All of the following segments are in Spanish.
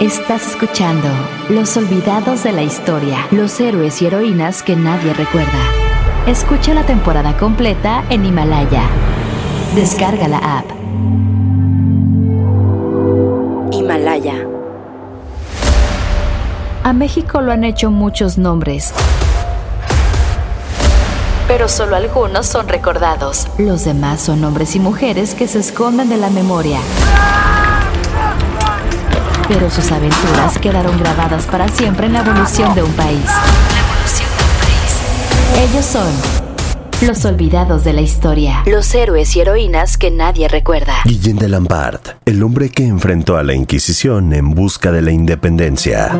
Estás escuchando Los Olvidados de la Historia, los héroes y heroínas que nadie recuerda. Escucha la temporada completa en Himalaya. Descarga la app. Himalaya. A México lo han hecho muchos nombres, pero solo algunos son recordados. Los demás son hombres y mujeres que se esconden de la memoria. Pero sus aventuras quedaron grabadas para siempre en la evolución de un país. Ellos son los olvidados de la historia, los héroes y heroínas que nadie recuerda. Guillén de Lampard, el hombre que enfrentó a la Inquisición en busca de la independencia.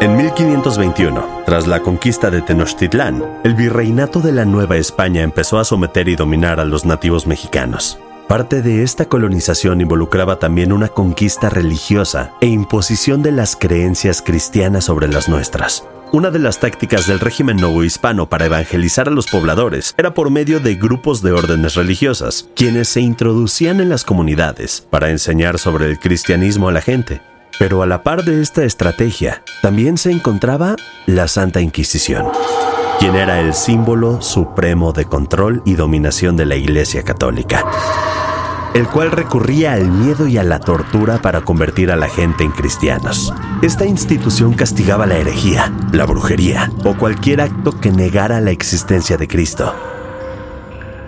En 1521, tras la conquista de Tenochtitlán, el virreinato de la Nueva España empezó a someter y dominar a los nativos mexicanos. Parte de esta colonización involucraba también una conquista religiosa e imposición de las creencias cristianas sobre las nuestras. Una de las tácticas del régimen novohispano para evangelizar a los pobladores era por medio de grupos de órdenes religiosas, quienes se introducían en las comunidades para enseñar sobre el cristianismo a la gente. Pero a la par de esta estrategia, también se encontraba la Santa Inquisición, quien era el símbolo supremo de control y dominación de la Iglesia Católica, el cual recurría al miedo y a la tortura para convertir a la gente en cristianos. Esta institución castigaba la herejía, la brujería o cualquier acto que negara la existencia de Cristo.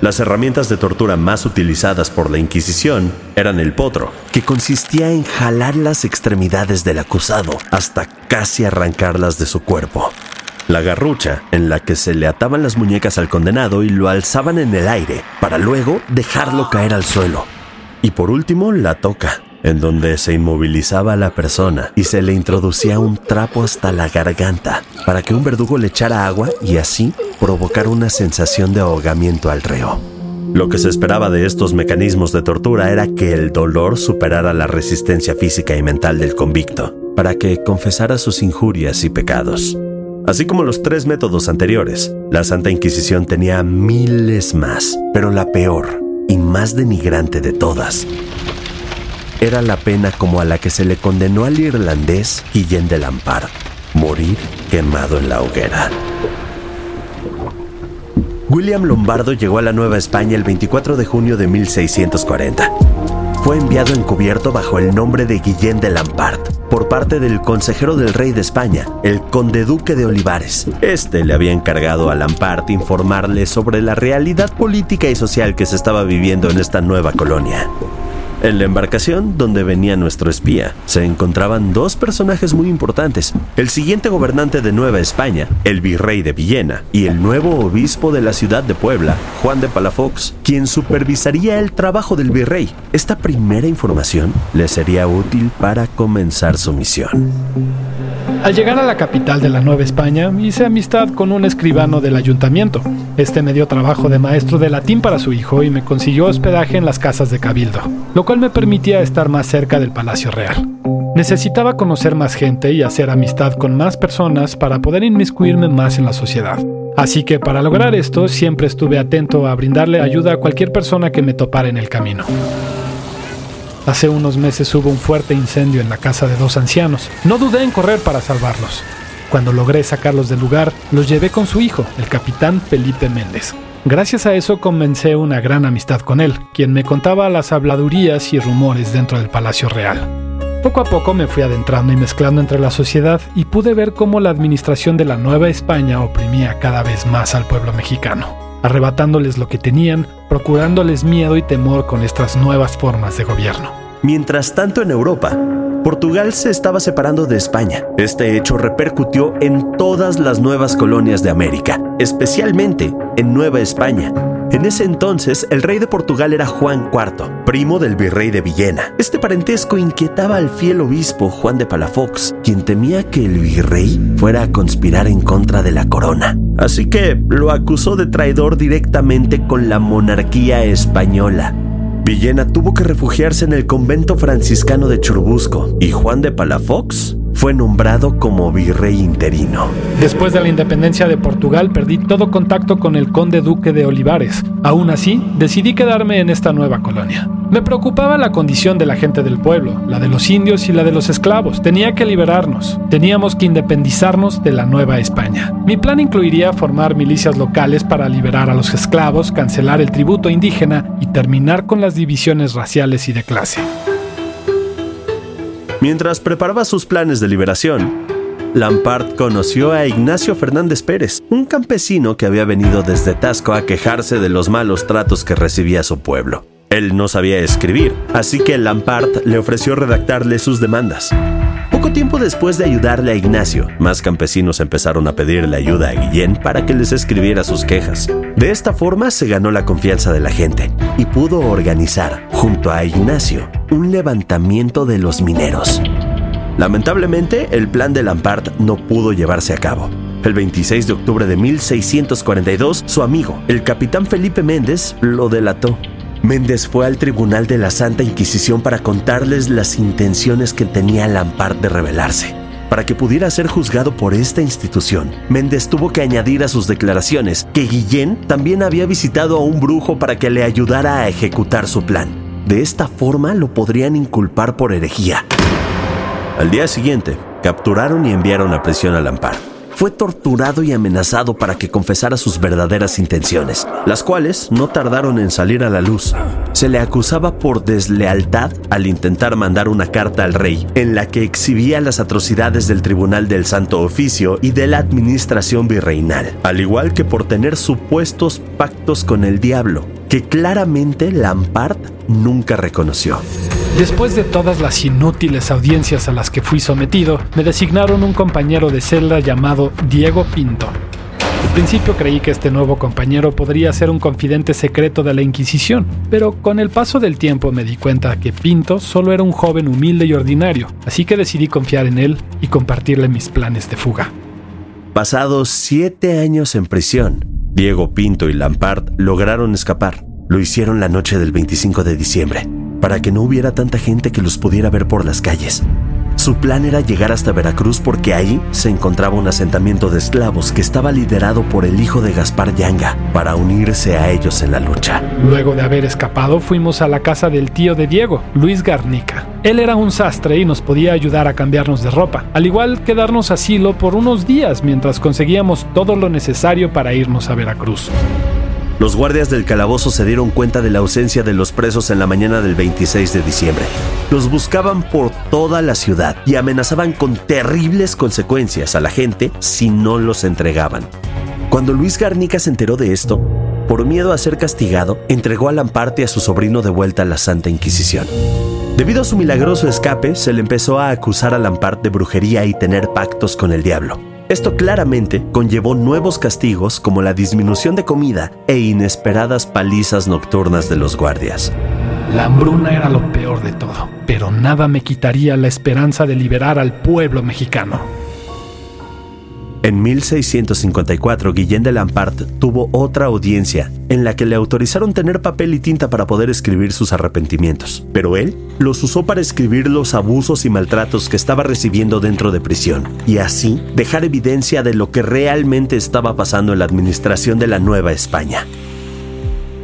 Las herramientas de tortura más utilizadas por la Inquisición eran el potro, que consistía en jalar las extremidades del acusado hasta casi arrancarlas de su cuerpo. La garrucha, en la que se le ataban las muñecas al condenado y lo alzaban en el aire, para luego dejarlo caer al suelo. Y por último, la toca, en donde se inmovilizaba a la persona y se le introducía un trapo hasta la garganta para que un verdugo le echara agua y así provocar una sensación de ahogamiento al reo. Lo que se esperaba de estos mecanismos de tortura era que el dolor superara la resistencia física y mental del convicto, para que confesara sus injurias y pecados. Así como los tres métodos anteriores, la Santa Inquisición tenía miles más, pero la peor y más denigrante de todas era la pena como a la que se le condenó al irlandés Guillén de Lampard, morir quemado en la hoguera. William Lombardo llegó a la Nueva España el 24 de junio de 1640. Fue enviado encubierto bajo el nombre de Guillén de Lampard por parte del consejero del rey de España, el conde duque de Olivares. Este le había encargado a Lampard informarle sobre la realidad política y social que se estaba viviendo en esta nueva colonia. En la embarcación donde venía nuestro espía se encontraban dos personajes muy importantes, el siguiente gobernante de Nueva España, el virrey de Villena, y el nuevo obispo de la ciudad de Puebla, Juan de Palafox, quien supervisaría el trabajo del virrey. Esta primera información le sería útil para comenzar su misión. Al llegar a la capital de la Nueva España, hice amistad con un escribano del ayuntamiento. Este me dio trabajo de maestro de latín para su hijo y me consiguió hospedaje en las casas de Cabildo, lo cual me permitía estar más cerca del Palacio Real. Necesitaba conocer más gente y hacer amistad con más personas para poder inmiscuirme más en la sociedad. Así que para lograr esto siempre estuve atento a brindarle ayuda a cualquier persona que me topara en el camino. Hace unos meses hubo un fuerte incendio en la casa de dos ancianos. No dudé en correr para salvarlos. Cuando logré sacarlos del lugar, los llevé con su hijo, el capitán Felipe Méndez. Gracias a eso comencé una gran amistad con él, quien me contaba las habladurías y rumores dentro del Palacio Real. Poco a poco me fui adentrando y mezclando entre la sociedad y pude ver cómo la administración de la Nueva España oprimía cada vez más al pueblo mexicano, arrebatándoles lo que tenían, procurándoles miedo y temor con estas nuevas formas de gobierno. Mientras tanto en Europa, Portugal se estaba separando de España. Este hecho repercutió en todas las nuevas colonias de América, especialmente en Nueva España. En ese entonces, el rey de Portugal era Juan IV, primo del virrey de Villena. Este parentesco inquietaba al fiel obispo Juan de Palafox, quien temía que el virrey fuera a conspirar en contra de la corona. Así que lo acusó de traidor directamente con la monarquía española. Villena tuvo que refugiarse en el convento franciscano de Churubusco y Juan de Palafox fue nombrado como virrey interino. Después de la independencia de Portugal perdí todo contacto con el conde duque de Olivares. Aún así, decidí quedarme en esta nueva colonia. Me preocupaba la condición de la gente del pueblo, la de los indios y la de los esclavos. Tenía que liberarnos. Teníamos que independizarnos de la Nueva España. Mi plan incluiría formar milicias locales para liberar a los esclavos, cancelar el tributo indígena y terminar con las divisiones raciales y de clase. Mientras preparaba sus planes de liberación, Lampard conoció a Ignacio Fernández Pérez, un campesino que había venido desde Tasco a quejarse de los malos tratos que recibía su pueblo. Él no sabía escribir, así que Lampard le ofreció redactarle sus demandas. Poco tiempo después de ayudarle a Ignacio, más campesinos empezaron a pedirle ayuda a Guillén para que les escribiera sus quejas. De esta forma se ganó la confianza de la gente y pudo organizar, junto a Ignacio, un levantamiento de los mineros. Lamentablemente, el plan de Lampard no pudo llevarse a cabo. El 26 de octubre de 1642, su amigo, el capitán Felipe Méndez, lo delató Méndez fue al tribunal de la Santa Inquisición para contarles las intenciones que tenía Lampard de rebelarse. Para que pudiera ser juzgado por esta institución, Méndez tuvo que añadir a sus declaraciones que Guillén también había visitado a un brujo para que le ayudara a ejecutar su plan. De esta forma lo podrían inculpar por herejía. Al día siguiente, capturaron y enviaron a prisión a Lampard fue torturado y amenazado para que confesara sus verdaderas intenciones, las cuales no tardaron en salir a la luz. Se le acusaba por deslealtad al intentar mandar una carta al rey en la que exhibía las atrocidades del Tribunal del Santo Oficio y de la administración virreinal, al igual que por tener supuestos pactos con el diablo, que claramente Lampard nunca reconoció. Después de todas las inútiles audiencias a las que fui sometido, me designaron un compañero de celda llamado Diego Pinto. Al principio creí que este nuevo compañero podría ser un confidente secreto de la Inquisición, pero con el paso del tiempo me di cuenta que Pinto solo era un joven humilde y ordinario, así que decidí confiar en él y compartirle mis planes de fuga. Pasados siete años en prisión, Diego Pinto y Lampard lograron escapar. Lo hicieron la noche del 25 de diciembre para que no hubiera tanta gente que los pudiera ver por las calles. Su plan era llegar hasta Veracruz porque ahí se encontraba un asentamiento de esclavos que estaba liderado por el hijo de Gaspar Yanga para unirse a ellos en la lucha. Luego de haber escapado fuimos a la casa del tío de Diego, Luis Garnica. Él era un sastre y nos podía ayudar a cambiarnos de ropa, al igual que darnos asilo por unos días mientras conseguíamos todo lo necesario para irnos a Veracruz. Los guardias del calabozo se dieron cuenta de la ausencia de los presos en la mañana del 26 de diciembre. Los buscaban por toda la ciudad y amenazaban con terribles consecuencias a la gente si no los entregaban. Cuando Luis Garnica se enteró de esto, por miedo a ser castigado, entregó a Lamparte a su sobrino de vuelta a la Santa Inquisición. Debido a su milagroso escape, se le empezó a acusar a Lamparte de brujería y tener pactos con el diablo. Esto claramente conllevó nuevos castigos como la disminución de comida e inesperadas palizas nocturnas de los guardias. La hambruna era lo peor de todo, pero nada me quitaría la esperanza de liberar al pueblo mexicano. En 1654, Guillén de Lampart tuvo otra audiencia en la que le autorizaron tener papel y tinta para poder escribir sus arrepentimientos, pero él los usó para escribir los abusos y maltratos que estaba recibiendo dentro de prisión y así dejar evidencia de lo que realmente estaba pasando en la administración de la Nueva España.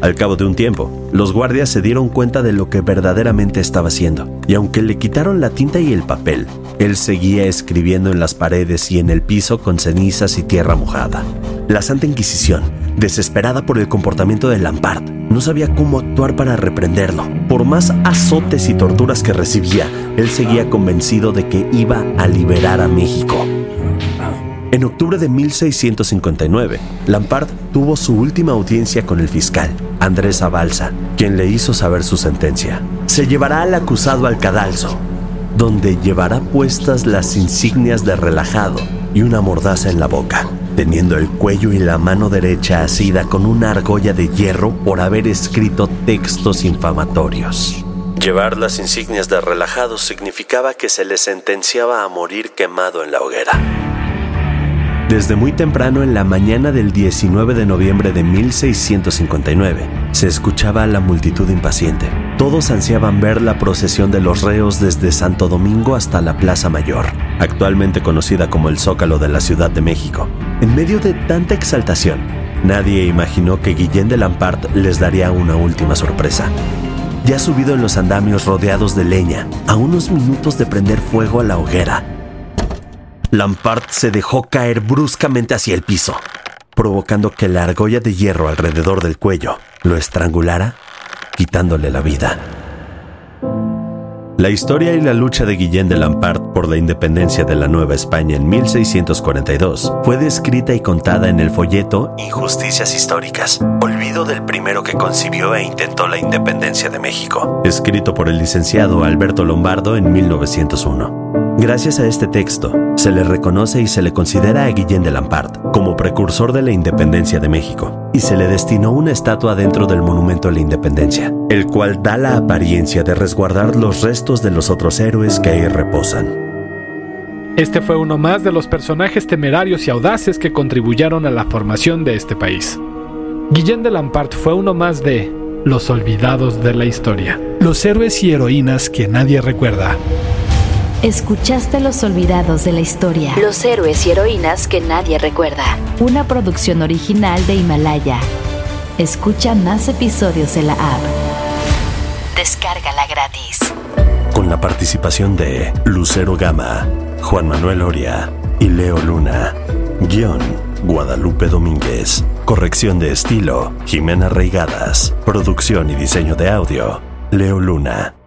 Al cabo de un tiempo, los guardias se dieron cuenta de lo que verdaderamente estaba haciendo, y aunque le quitaron la tinta y el papel, él seguía escribiendo en las paredes y en el piso con cenizas y tierra mojada. La Santa Inquisición, desesperada por el comportamiento de Lampard, no sabía cómo actuar para reprenderlo. Por más azotes y torturas que recibía, él seguía convencido de que iba a liberar a México. En octubre de 1659, Lampard tuvo su última audiencia con el fiscal, Andrés Abalsa, quien le hizo saber su sentencia. Se llevará al acusado al cadalso, donde llevará puestas las insignias de relajado y una mordaza en la boca, teniendo el cuello y la mano derecha asida con una argolla de hierro por haber escrito textos infamatorios. Llevar las insignias de relajado significaba que se le sentenciaba a morir quemado en la hoguera. Desde muy temprano en la mañana del 19 de noviembre de 1659, se escuchaba a la multitud impaciente. Todos ansiaban ver la procesión de los reos desde Santo Domingo hasta la Plaza Mayor, actualmente conocida como el Zócalo de la Ciudad de México. En medio de tanta exaltación, nadie imaginó que Guillén de Lampart les daría una última sorpresa. Ya subido en los andamios rodeados de leña, a unos minutos de prender fuego a la hoguera, Lampard se dejó caer bruscamente hacia el piso, provocando que la argolla de hierro alrededor del cuello lo estrangulara, quitándole la vida. La historia y la lucha de Guillén de Lampard por la independencia de la Nueva España en 1642 fue descrita y contada en el folleto Injusticias Históricas, olvido del primero que concibió e intentó la independencia de México, escrito por el licenciado Alberto Lombardo en 1901. Gracias a este texto, se le reconoce y se le considera a Guillén de Lampart como precursor de la independencia de México, y se le destinó una estatua dentro del Monumento a la Independencia, el cual da la apariencia de resguardar los restos de los otros héroes que ahí reposan. Este fue uno más de los personajes temerarios y audaces que contribuyeron a la formación de este país. Guillén de Lampart fue uno más de los olvidados de la historia, los héroes y heroínas que nadie recuerda. Escuchaste Los Olvidados de la Historia. Los héroes y heroínas que nadie recuerda. Una producción original de Himalaya. Escucha más episodios en la app. Descárgala gratis. Con la participación de Lucero Gama, Juan Manuel Oria y Leo Luna. Guión, Guadalupe Domínguez. Corrección de estilo, Jimena Reigadas. Producción y diseño de audio, Leo Luna.